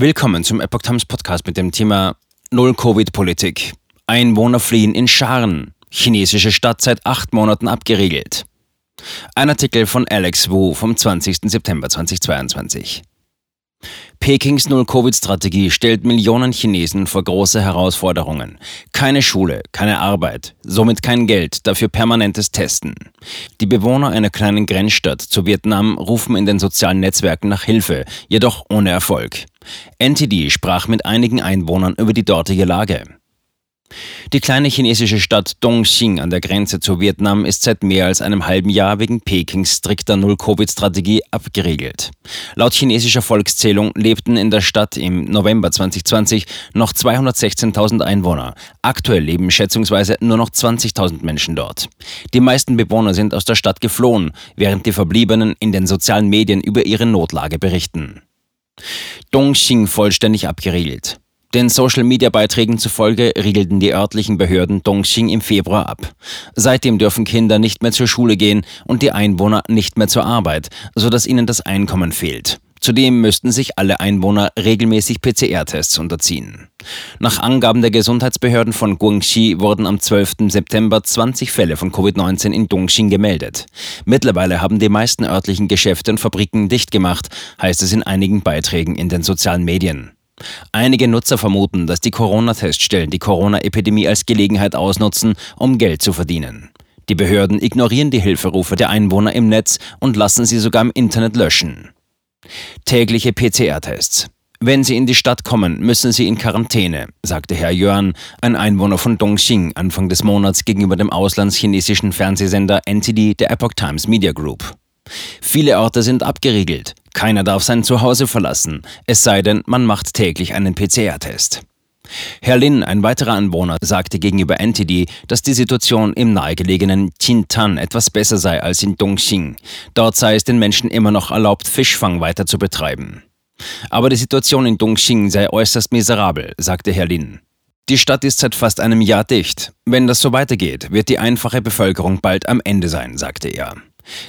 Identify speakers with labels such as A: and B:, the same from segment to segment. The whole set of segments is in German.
A: Willkommen zum Epoch Times Podcast mit dem Thema Null-Covid-Politik. Einwohner fliehen in Scharen. Chinesische Stadt seit acht Monaten abgeriegelt. Ein Artikel von Alex Wu vom 20. September 2022. Pekings Null-Covid-Strategie stellt Millionen Chinesen vor große Herausforderungen. Keine Schule, keine Arbeit, somit kein Geld, dafür permanentes Testen. Die Bewohner einer kleinen Grenzstadt zu Vietnam rufen in den sozialen Netzwerken nach Hilfe, jedoch ohne Erfolg. NTD sprach mit einigen Einwohnern über die dortige Lage. Die kleine chinesische Stadt Dongxing an der Grenze zu Vietnam ist seit mehr als einem halben Jahr wegen Pekings strikter Null-Covid-Strategie abgeriegelt. Laut chinesischer Volkszählung lebten in der Stadt im November 2020 noch 216.000 Einwohner. Aktuell leben schätzungsweise nur noch 20.000 Menschen dort. Die meisten Bewohner sind aus der Stadt geflohen, während die Verbliebenen in den sozialen Medien über ihre Notlage berichten. Dongxing vollständig abgeriegelt. Den Social-Media-Beiträgen zufolge riegelten die örtlichen Behörden Dongxing im Februar ab. Seitdem dürfen Kinder nicht mehr zur Schule gehen und die Einwohner nicht mehr zur Arbeit, sodass ihnen das Einkommen fehlt. Zudem müssten sich alle Einwohner regelmäßig PCR-Tests unterziehen. Nach Angaben der Gesundheitsbehörden von Guangxi wurden am 12. September 20 Fälle von Covid-19 in Dongxing gemeldet. Mittlerweile haben die meisten örtlichen Geschäfte und Fabriken dicht gemacht, heißt es in einigen Beiträgen in den sozialen Medien. Einige Nutzer vermuten, dass die Corona-Teststellen die Corona-Epidemie als Gelegenheit ausnutzen, um Geld zu verdienen. Die Behörden ignorieren die Hilferufe der Einwohner im Netz und lassen sie sogar im Internet löschen. Tägliche PCR-Tests. Wenn Sie in die Stadt kommen, müssen Sie in Quarantäne, sagte Herr Yuan, ein Einwohner von Dongxing, Anfang des Monats gegenüber dem auslandschinesischen Fernsehsender NTD der Epoch Times Media Group. Viele Orte sind abgeriegelt. Keiner darf sein Zuhause verlassen, es sei denn, man macht täglich einen PCR-Test. Herr Lin, ein weiterer Anwohner, sagte gegenüber NTD, dass die Situation im nahegelegenen Qintan etwas besser sei als in Dongxing. Dort sei es den Menschen immer noch erlaubt, Fischfang weiter zu betreiben. Aber die Situation in Dongxing sei äußerst miserabel, sagte Herr Lin. Die Stadt ist seit fast einem Jahr dicht. Wenn das so weitergeht, wird die einfache Bevölkerung bald am Ende sein, sagte er.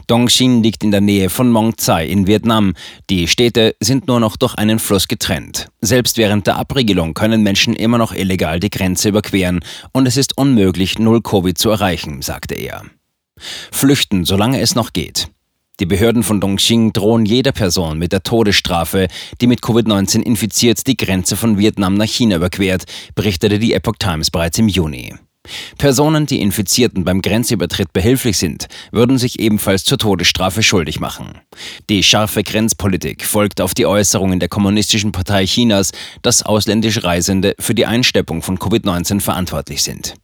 A: Dongxing liegt in der Nähe von Mong Tsai in Vietnam. Die Städte sind nur noch durch einen Fluss getrennt. Selbst während der Abriegelung können Menschen immer noch illegal die Grenze überqueren und es ist unmöglich, null Covid zu erreichen, sagte er. Flüchten, solange es noch geht. Die Behörden von Dongxing drohen jeder Person mit der Todesstrafe, die mit Covid-19 infiziert die Grenze von Vietnam nach China überquert, berichtete die Epoch Times bereits im Juni. Personen, die Infizierten beim Grenzübertritt behilflich sind, würden sich ebenfalls zur Todesstrafe schuldig machen. Die scharfe Grenzpolitik folgt auf die Äußerungen der Kommunistischen Partei Chinas, dass ausländische Reisende für die Einsteppung von Covid-19 verantwortlich sind.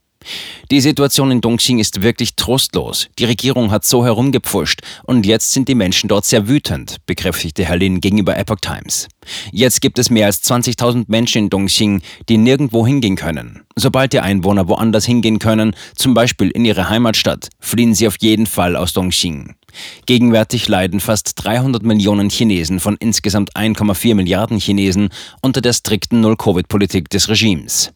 A: Die Situation in Dongxing ist wirklich trostlos. Die Regierung hat so herumgepfuscht und jetzt sind die Menschen dort sehr wütend, bekräftigte Herr Lin gegenüber Epoch Times. Jetzt gibt es mehr als 20.000 Menschen in Dongxing, die nirgendwo hingehen können. Sobald die Einwohner woanders hingehen können, zum Beispiel in ihre Heimatstadt, fliehen sie auf jeden Fall aus Dongxing. Gegenwärtig leiden fast 300 Millionen Chinesen von insgesamt 1,4 Milliarden Chinesen unter der strikten Null-Covid-Politik des Regimes.